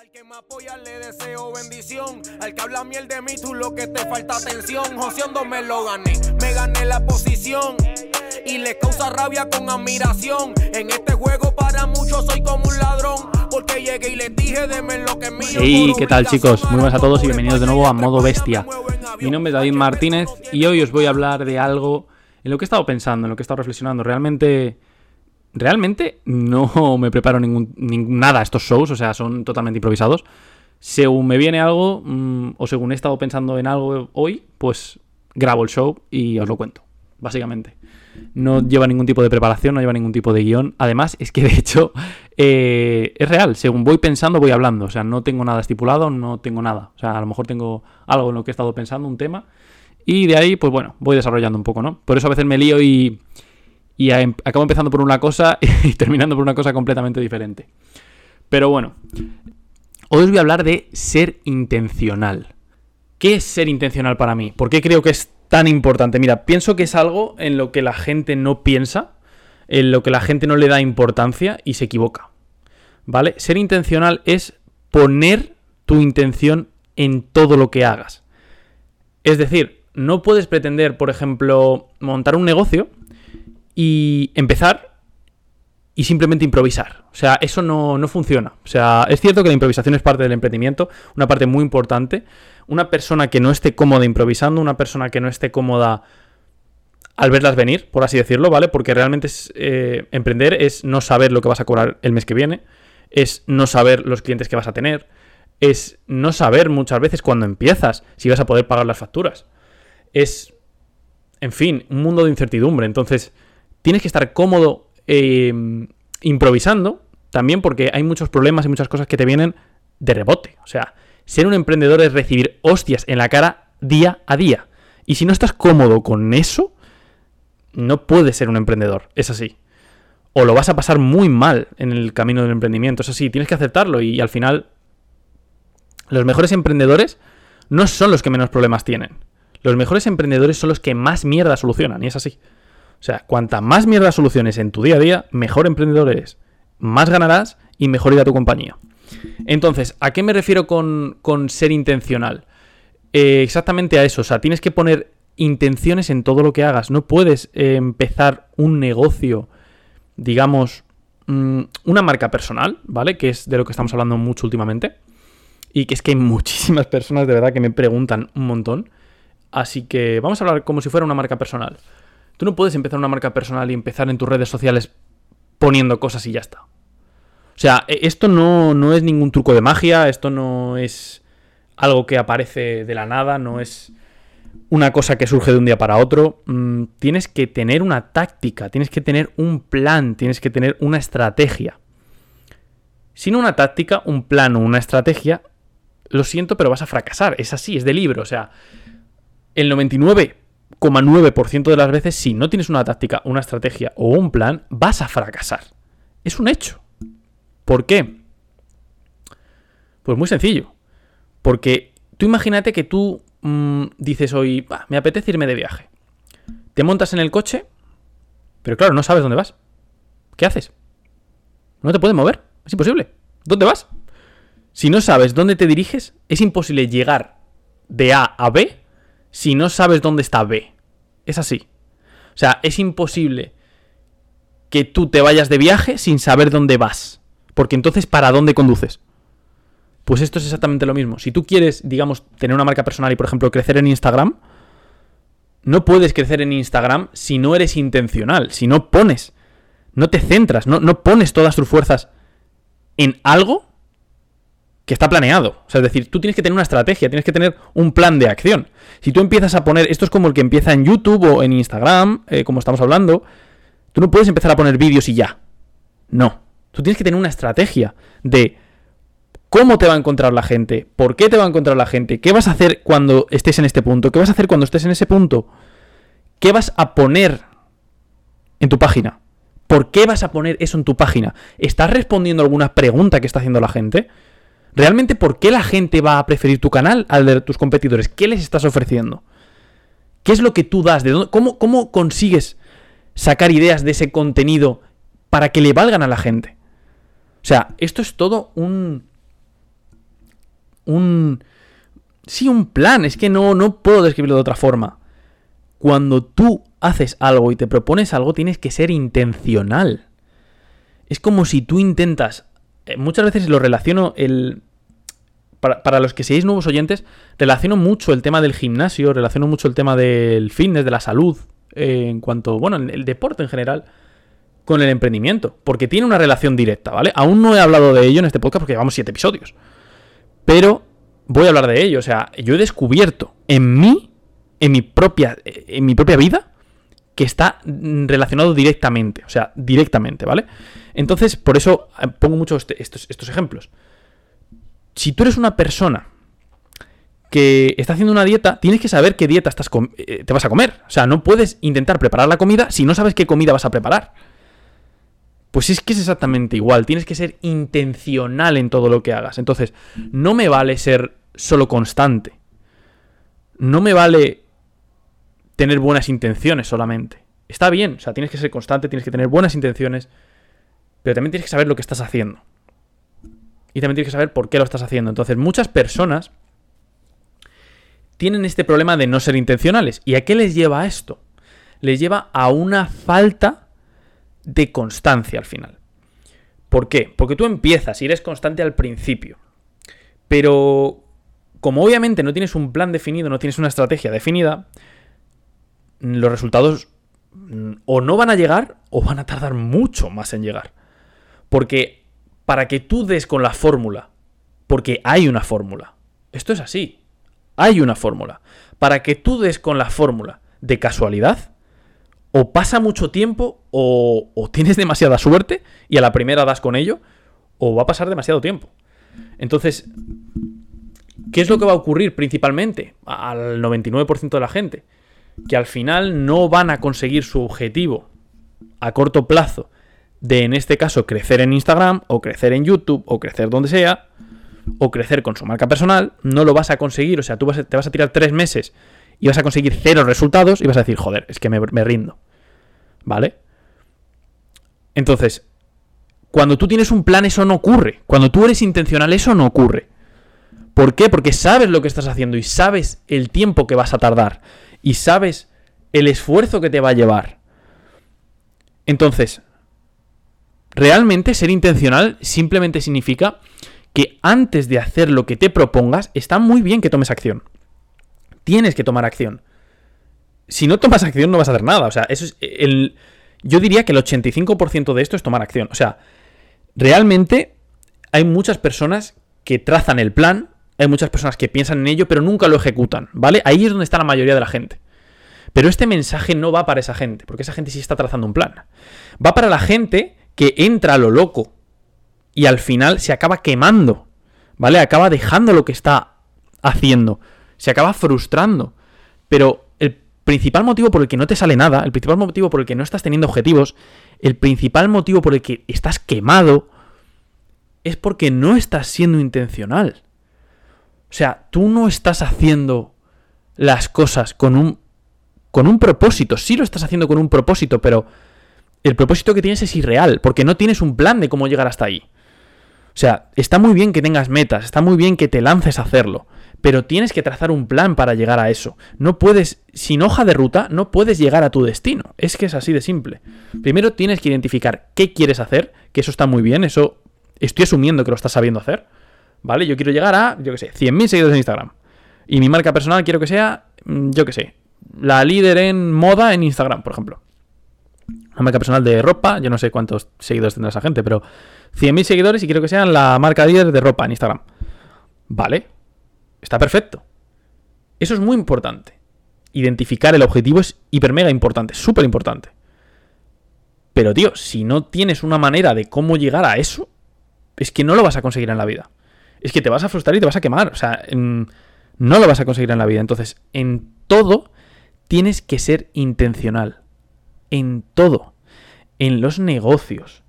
Al que me apoya le deseo bendición. Al que habla miel de mí, tú lo que te falta atención. Joseando me lo gané, me gané la posición. Y le causa rabia con admiración. En este juego para muchos soy como un ladrón. Porque llegué y les dije, deme lo que es mío. Hey, ¿qué tal chicos? Muy buenas a todos y bienvenidos de nuevo a Modo Bestia. Mi nombre es. David Martínez y hoy os voy a hablar de algo en lo que he estado pensando, en lo que he estado reflexionando. Realmente, realmente no me preparo ningún, ning- nada estos shows, o sea, son totalmente improvisados. Según me viene algo, mm, o según he estado pensando en algo hoy, pues grabo el show y os lo cuento, básicamente. No lleva ningún tipo de preparación, no lleva ningún tipo de guion. Además, es que de hecho eh, es real. Según voy pensando, voy hablando. O sea, no tengo nada estipulado, no tengo nada. O sea, a lo mejor tengo algo en lo que he estado pensando, un tema. Y de ahí, pues bueno, voy desarrollando un poco, ¿no? Por eso a veces me lío y, y a- acabo empezando por una cosa y terminando por una cosa completamente diferente. Pero bueno, hoy os voy a hablar de ser intencional. ¿Qué es ser intencional para mí? ¿Por qué creo que es tan importante? Mira, pienso que es algo en lo que la gente no piensa, en lo que la gente no le da importancia y se equivoca. ¿Vale? Ser intencional es poner tu intención en todo lo que hagas. Es decir, no puedes pretender, por ejemplo, montar un negocio y empezar y simplemente improvisar. O sea, eso no, no funciona. O sea, es cierto que la improvisación es parte del emprendimiento, una parte muy importante. Una persona que no esté cómoda improvisando, una persona que no esté cómoda al verlas venir, por así decirlo, ¿vale? Porque realmente es, eh, emprender es no saber lo que vas a cobrar el mes que viene, es no saber los clientes que vas a tener, es no saber muchas veces cuando empiezas si vas a poder pagar las facturas. Es, en fin, un mundo de incertidumbre. Entonces, tienes que estar cómodo eh, improvisando, también porque hay muchos problemas y muchas cosas que te vienen de rebote. O sea, ser un emprendedor es recibir hostias en la cara día a día. Y si no estás cómodo con eso, no puedes ser un emprendedor. Es así. O lo vas a pasar muy mal en el camino del emprendimiento. Es así, tienes que aceptarlo y al final los mejores emprendedores no son los que menos problemas tienen. Los mejores emprendedores son los que más mierda solucionan, y es así. O sea, cuanta más mierda soluciones en tu día a día, mejor emprendedor eres. Más ganarás y mejor irá tu compañía. Entonces, ¿a qué me refiero con, con ser intencional? Eh, exactamente a eso. O sea, tienes que poner intenciones en todo lo que hagas. No puedes eh, empezar un negocio, digamos, mm, una marca personal, ¿vale? Que es de lo que estamos hablando mucho últimamente. Y que es que hay muchísimas personas de verdad que me preguntan un montón. Así que vamos a hablar como si fuera una marca personal. Tú no puedes empezar una marca personal y empezar en tus redes sociales poniendo cosas y ya está. O sea, e- esto no, no es ningún truco de magia, esto no es algo que aparece de la nada, no es una cosa que surge de un día para otro. Mm, tienes que tener una táctica, tienes que tener un plan, tienes que tener una estrategia. Sin una táctica, un plan o una estrategia, lo siento, pero vas a fracasar. Es así, es de libro. O sea, el 99,9% de las veces, si no tienes una táctica, una estrategia o un plan, vas a fracasar. Es un hecho. ¿Por qué? Pues muy sencillo. Porque tú imagínate que tú mm, dices hoy, "Bah, me apetece irme de viaje. Te montas en el coche, pero claro, no sabes dónde vas. ¿Qué haces? No te puedes mover. Es imposible. ¿Dónde vas? Si no sabes dónde te diriges, es imposible llegar de A a B si no sabes dónde está B. Es así. O sea, es imposible que tú te vayas de viaje sin saber dónde vas. Porque entonces, ¿para dónde conduces? Pues esto es exactamente lo mismo. Si tú quieres, digamos, tener una marca personal y, por ejemplo, crecer en Instagram, no puedes crecer en Instagram si no eres intencional, si no pones, no te centras, no, no pones todas tus fuerzas en algo que está planeado. O sea, es decir, tú tienes que tener una estrategia, tienes que tener un plan de acción. Si tú empiezas a poner, esto es como el que empieza en YouTube o en Instagram, eh, como estamos hablando, tú no puedes empezar a poner vídeos y ya. No. Tú tienes que tener una estrategia de cómo te va a encontrar la gente, por qué te va a encontrar la gente, qué vas a hacer cuando estés en este punto, qué vas a hacer cuando estés en ese punto, qué vas a poner en tu página. ¿Por qué vas a poner eso en tu página? ¿Estás respondiendo alguna pregunta que está haciendo la gente? ¿Realmente por qué la gente va a preferir tu canal al de tus competidores? ¿Qué les estás ofreciendo? ¿Qué es lo que tú das? ¿De dónde, cómo, ¿Cómo consigues sacar ideas de ese contenido para que le valgan a la gente? O sea, esto es todo un, un... Sí, un plan, es que no, no puedo describirlo de otra forma. Cuando tú haces algo y te propones algo, tienes que ser intencional. Es como si tú intentas... eh, Muchas veces lo relaciono el... Para, para los que seáis nuevos oyentes, relaciono mucho el tema del gimnasio, relaciono mucho el tema del fitness, de la salud, eh, en cuanto, bueno, en el deporte en general, con el emprendimiento, porque tiene una relación directa, ¿vale? Aún no he hablado de ello en este podcast porque llevamos siete episodios, pero voy a hablar de ello, o sea, yo he descubierto en mí, en mi propia, en mi propia vida, que está mm, relacionado directamente, o sea, directamente, ¿vale? Entonces, por eso eh, pongo muchos este- estos, estos ejemplos. Si tú eres una persona que está haciendo una dieta, tienes que saber qué dieta estás eh, te vas a comer. O sea, no puedes intentar preparar la comida si no sabes qué comida vas a preparar. Pues es que es exactamente igual. Tienes que ser intencional en todo lo que hagas. Entonces, no me vale ser solo constante. No me vale tener buenas intenciones solamente. Está bien, o sea, tienes que ser constante, tienes que tener buenas intenciones, pero también tienes que saber lo que estás haciendo. Y también tienes que saber por qué lo estás haciendo. Entonces, muchas personas tienen este problema de no ser intencionales. ¿Y a qué les lleva esto? Les lleva a una falta de constancia al final. ¿Por qué? Porque tú empiezas y eres constante al principio. Pero como obviamente no tienes un plan definido, no tienes una estrategia definida, los resultados mm, o no van a llegar o van a tardar mucho más en llegar. Porque para que tú des con la fórmula, porque hay una fórmula, esto es así, hay una fórmula. Para que tú des con la fórmula de casualidad, o pasa mucho tiempo o, o tienes demasiada suerte y a la primera das con ello, o va a pasar demasiado tiempo. Entonces, ¿qué es lo que va a ocurrir principalmente al 99% de la gente? Que al final no van a conseguir su objetivo a corto plazo de, en este caso, crecer en Instagram o crecer en YouTube o crecer donde sea, o crecer con su marca personal, no lo vas a conseguir. O sea, tú vas te vas a tirar tres meses y vas a conseguir cero resultados y vas a decir, joder, es que me, me rindo. ¿Vale? Entonces, cuando tú tienes un plan, eso no ocurre. Cuando tú eres intencional, eso no ocurre. ¿Por qué? Porque sabes lo que estás haciendo y sabes el tiempo que vas a tardar y sabes el esfuerzo que te va a llevar. Entonces, realmente ser intencional simplemente significa que antes de hacer lo que te propongas, está muy bien que tomes acción. Tienes que tomar acción. Si no tomas acción, no vas a hacer nada. O sea, eso es el. Yo diría que el 85% de esto es tomar acción. O sea, realmente hay muchas personas que trazan el plan, hay muchas personas que piensan en ello, pero nunca lo ejecutan, ¿vale? Ahí es donde está la mayoría de la gente. Pero este mensaje no va para esa gente, porque esa gente sí está trazando un plan. Va para la gente que entra a lo loco y al final se acaba quemando, ¿vale? Acaba dejando lo que está haciendo, se acaba frustrando. Pero el principal motivo por el que no te sale nada, el principal motivo por el que no estás teniendo objetivos, el principal motivo por el que estás quemado, es porque no estás siendo intencional. O sea, tú no estás haciendo las cosas con un con un propósito. Sí lo estás haciendo con un propósito, pero el propósito que tienes es irreal, porque no tienes un plan de cómo llegar hasta ahí. O sea, está muy bien que tengas metas, está muy bien que te lances a hacerlo, pero tienes que trazar un plan para llegar a eso. No puedes, sin hoja de ruta, no puedes llegar a tu destino. Es que es así de simple. Primero tienes que identificar qué quieres hacer, que eso está muy bien, eso estoy asumiendo que lo estás sabiendo hacer. ¿Vale? Yo quiero llegar a, yo qué sé, 100.000 seguidores en Instagram. Y mi marca personal quiero que sea, mm, yo qué sé, la líder en moda en Instagram, por ejemplo. Una marca personal de ropa, yo no sé cuántos seguidores tendrá esa gente, pero 100.000 seguidores y quiero que sean la marca líder de ropa en Instagram. Vale, está perfecto. Eso es muy importante. Identificar el objetivo es hiper mega importante, súper importante. Pero tío, si no tienes una manera de cómo llegar a eso, es que no lo vas a conseguir en la vida. Es que te vas a frustrar y te vas a quemar. O sea, no lo vas a conseguir en la vida. Entonces, en todo tienes que ser intencional. En todo. En los negocios.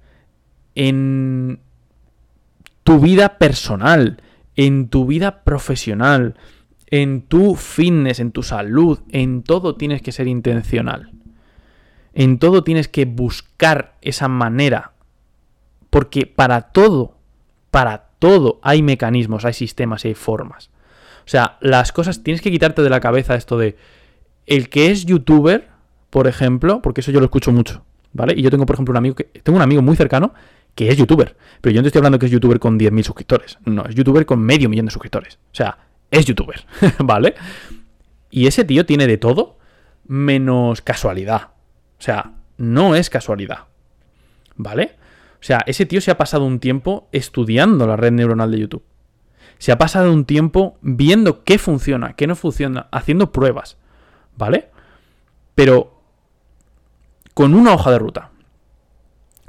En tu vida personal. En tu vida profesional. En tu fitness, en tu salud. En todo tienes que ser intencional. En todo tienes que buscar esa manera. Porque para todo, para todo hay mecanismos, hay sistemas hay formas. O sea, las cosas tienes que quitarte de la cabeza esto de el que es youtuber, por ejemplo, porque eso yo lo escucho mucho, ¿vale? Y yo tengo, por ejemplo, un amigo que tengo un amigo muy cercano que es youtuber, pero yo no estoy hablando que es youtuber con 10.000 suscriptores, no, es youtuber con medio millón de suscriptores. O sea, es youtuber, ¿vale? Y ese tío tiene de todo menos casualidad. O sea, no es casualidad. ¿Vale? O sea, ese tío se ha pasado un tiempo estudiando la red neuronal de YouTube. Se ha pasado un tiempo viendo qué funciona, qué no funciona, haciendo pruebas. ¿Vale? Pero con una hoja de ruta.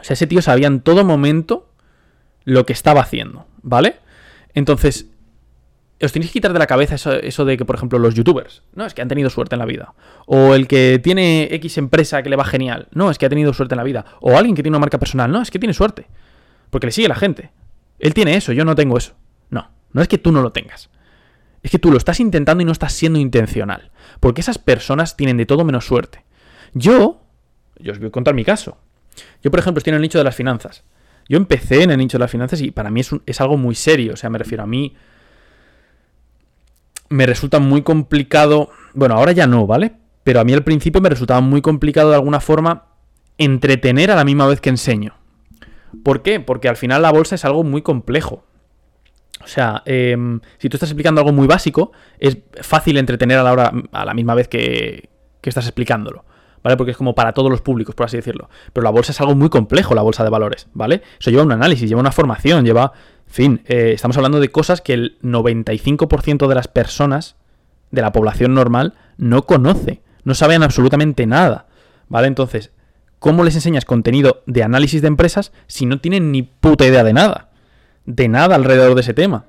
O sea, ese tío sabía en todo momento lo que estaba haciendo. ¿Vale? Entonces, os tenéis que quitar de la cabeza eso, de que, por ejemplo, los youtubers, no, es que han tenido suerte en la vida. O el que tiene X empresa que le va genial, no, es que ha tenido suerte en la vida. O alguien que tiene una marca personal, no, es que tiene suerte. Porque le sigue la gente. Él tiene eso, yo no tengo eso. No, no es que tú no lo tengas. Es que tú lo estás intentando y no estás siendo intencional. Porque esas personas tienen de todo menos suerte. Yo, yo os voy a contar mi caso. Yo, por ejemplo, estoy en el nicho de las finanzas. Yo empecé en el nicho de las finanzas y para mí es, es algo muy serio. O sea, me refiero a mí me resulta muy complicado, bueno, ahora ya no, ¿vale? Pero a mí al principio me resultaba muy complicado de alguna forma entretener a la misma vez que enseño. ¿Por qué? Porque al final la bolsa es algo muy complejo. O sea, em, si tú estás explicando algo muy básico, es fácil entretener a la, hora, a la misma vez que, que estás explicándolo. ¿Vale? Porque es como para todos los públicos, por así decirlo. Pero la bolsa es algo muy complejo, la bolsa de valores, ¿vale? Eso lleva un análisis, lleva una formación, lleva fin, eh, estamos hablando de cosas que el 95% de las personas de la población normal no conoce, no saben absolutamente nada, ¿vale? Entonces, ¿cómo les enseñas contenido de análisis de empresas si no tienen ni puta idea de nada? De nada alrededor de ese tema.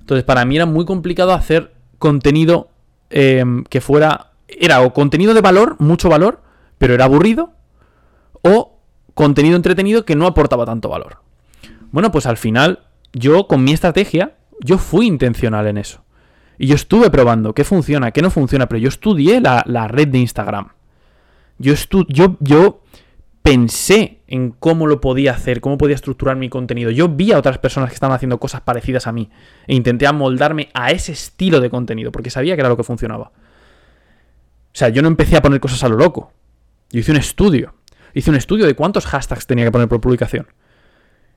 Entonces, para mí era muy complicado hacer contenido em, que fuera... Era o contenido de valor, mucho valor, pero era aburrido, o contenido entretenido que no aportaba tanto valor. Bueno, pues al final yo con mi estrategia, yo fui intencional en eso. Y yo estuve probando qué funciona, qué no funciona, pero yo estudié la, red de Instagram. Yo, yo, yo pensé en cómo lo podía hacer, cómo podía estructurar mi contenido. Yo vi a otras personas que estaban haciendo cosas parecidas a mí e intenté amoldarme a ese estilo de contenido porque sabía que era lo que funcionaba. O sea, yo no empecé a poner cosas a lo loco. Yo hice un estudio. Hice un estudio de cuántos hashtags tenía que poner por publicación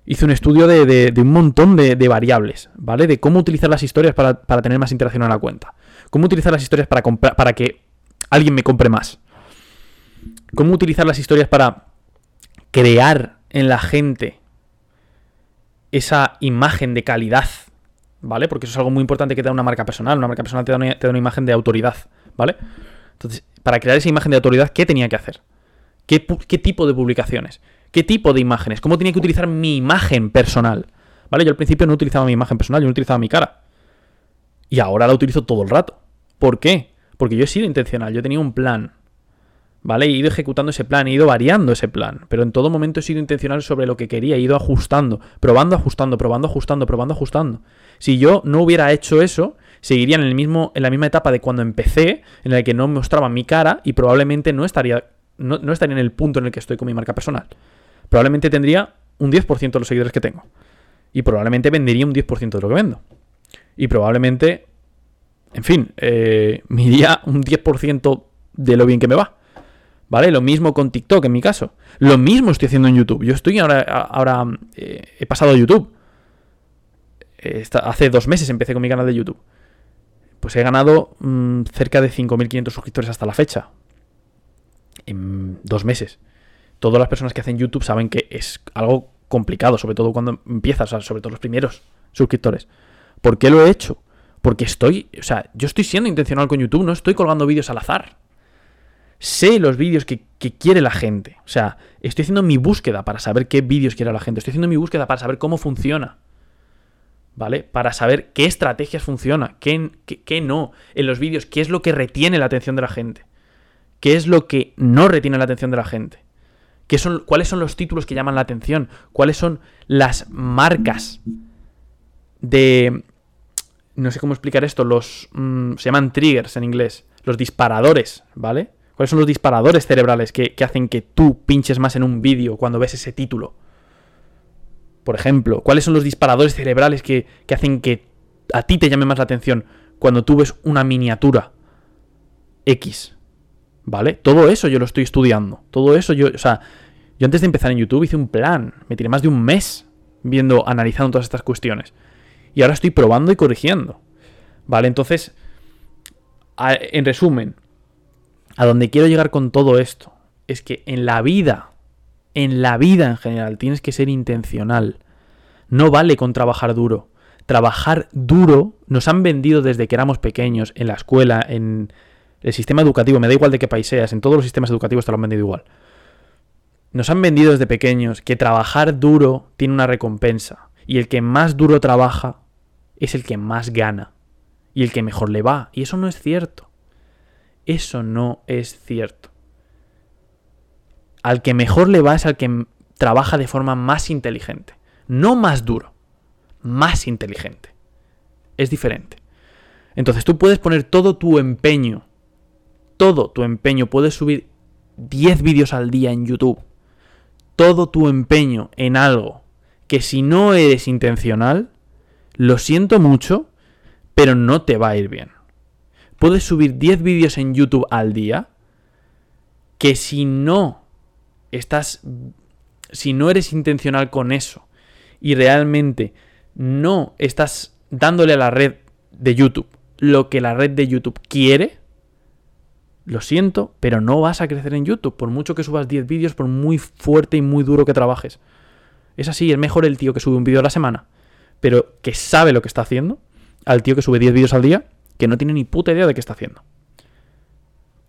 hice un estudio de, un montón de, variables, ¿vale? De cómo utilizar las historias para, tener más interacción en la cuenta. Cómo utilizar las historias para, para que alguien me compre más. Cómo utilizar las historias para crear en la gente esa imagen de calidad, ¿vale? Porque eso es algo muy importante que te da una marca personal. Una marca personal te da una, te da una imagen de autoridad, ¿vale? Entonces, para crear esa imagen de autoridad, ¿qué tenía que hacer? ¿Qué, tipo de publicaciones? ¿Qué tipo de imágenes? ¿Cómo tenía que utilizar mi imagen personal? ¿Vale? Yo al principio no utilizaba mi imagen personal, yo no utilizaba mi cara. Y ahora la utilizo todo el rato. ¿Por qué? Porque yo he sido intencional, yo tenía un plan. ¿Vale? He ido ejecutando ese plan, he ido variando ese plan. Pero en todo momento he sido intencional sobre lo que quería, he ido ajustando, probando, ajustando, probando, ajustando, probando, ajustando. Si yo no hubiera hecho eso, seguiría en, el mismo, en la misma etapa de cuando empecé, en la que no mostraba mi cara y probablemente no estaría, no estaría en el punto en el que estoy con mi marca personal probablemente tendría un 10% de los seguidores que tengo. Y probablemente vendería un 10% de lo que vendo. Y probablemente, en fin, eh, me iría un 10% de lo bien que me va. ¿Vale? Lo mismo con TikTok en mi caso. Lo mismo estoy haciendo en YouTube. Yo estoy ahora, ahora eh, he pasado a YouTube. hace dos meses empecé con mi canal de YouTube. Pues he ganado mm, cerca de 5.500 suscriptores hasta la fecha. En dos meses todas las personas que hacen YouTube saben que es algo complicado, sobre todo cuando empiezas, o sea, sobre todo los primeros suscriptores. ¿Por qué lo he hecho? Porque estoy, o sea, yo estoy siendo intencional con YouTube, no estoy colgando vídeos al azar. Sé los vídeos que, quiere la gente. O sea, estoy haciendo mi búsqueda para saber qué vídeos quiere la gente. Estoy haciendo mi búsqueda para saber cómo funciona. ¿Vale? Para saber qué estrategias funciona, qué, qué no en los vídeos, qué es lo que retiene la atención de la gente. ¿Qué es lo que no retiene la atención de la gente? son, ¿Cuáles son los títulos que llaman la atención? ¿Cuáles son las marcas de... No sé cómo explicar esto, los... Mm, se llaman triggers en inglés, los disparadores, ¿vale? ¿Cuáles son los disparadores cerebrales que, hacen que tú pinches más en un vídeo cuando ves ese título? Por ejemplo, ¿cuáles son los disparadores cerebrales que, que hacen que a ti te llame más la atención cuando tú ves una miniatura X? ¿Vale? Todo eso yo lo estoy estudiando. Todo eso yo, o sea, yo antes de empezar en YouTube hice un plan. Me tiré más de un mes viendo, analizando todas estas cuestiones. Y ahora estoy probando y corrigiendo. ¿Vale? Entonces, en resumen, a donde quiero llegar con todo esto es que en la vida, en la vida en general, tienes que ser intencional. No vale con trabajar duro. Trabajar duro nos han vendido desde que éramos pequeños, en la escuela, en el sistema educativo, me da igual de qué país seas, en todos los sistemas educativos te lo han vendido igual. Nos han vendido desde pequeños que trabajar duro tiene una recompensa. Y el que más duro trabaja es el que más gana. Y el que mejor le va. Y eso no es cierto. Eso no es cierto. Al que mejor le va es al que trabaja de forma más inteligente. No más duro. Más inteligente. Es diferente. Entonces tú puedes poner todo tu empeño. Todo tu empeño. Puedes subir 10 vídeos al día en YouTube todo tu empeño en algo que si no eres intencional, lo siento mucho, pero no te va a ir bien. Puedes subir 10 vídeos en YouTube al día que si no estás si no eres intencional con eso y realmente no estás dándole a la red de YouTube lo que la red de YouTube quiere, lo siento, pero no vas a crecer en YouTube, por mucho que subas 10 vídeos, por muy fuerte y muy duro que trabajes. Es así, es mejor el tío que sube un vídeo a la semana, pero que sabe lo que está haciendo, al tío que sube 10 vídeos al día, que no tiene ni puta idea de qué está haciendo.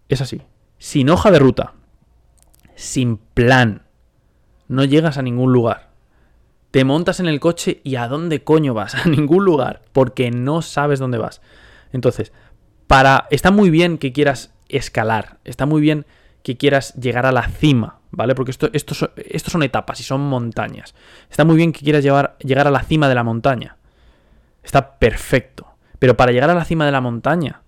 Es así. Sin hoja de ruta, sin plan, no llegas a ningún lugar. Te montas en el coche y ¿a dónde coño vas? A ningún lugar, porque no sabes dónde vas. Entonces, para está muy bien que quieras escalar. Está muy bien que quieras llegar a la cima, ¿vale? Porque esto, esto, son etapas y son montañas. Está muy bien que quieras llevar, llegar a la cima de la montaña. Está perfecto. Pero para llegar a la cima de la montaña,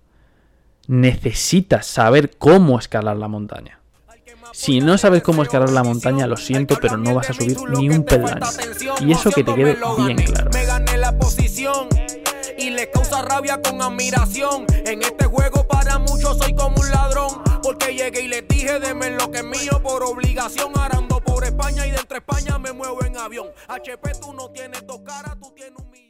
necesitas saber cómo escalar la montaña. Si no sabes cómo escalar la montaña, lo siento, pero no vas a subir ni un peldaño. Y eso que te quede bien claro y le causa rabia con admiración. En este juego para muchos soy como un ladrón, porque llegué y les dije deme lo que es mío por obligación. Arando por España y de entre España me muevo en avión. HP tú no tienes dos caras, tú tienes un millón.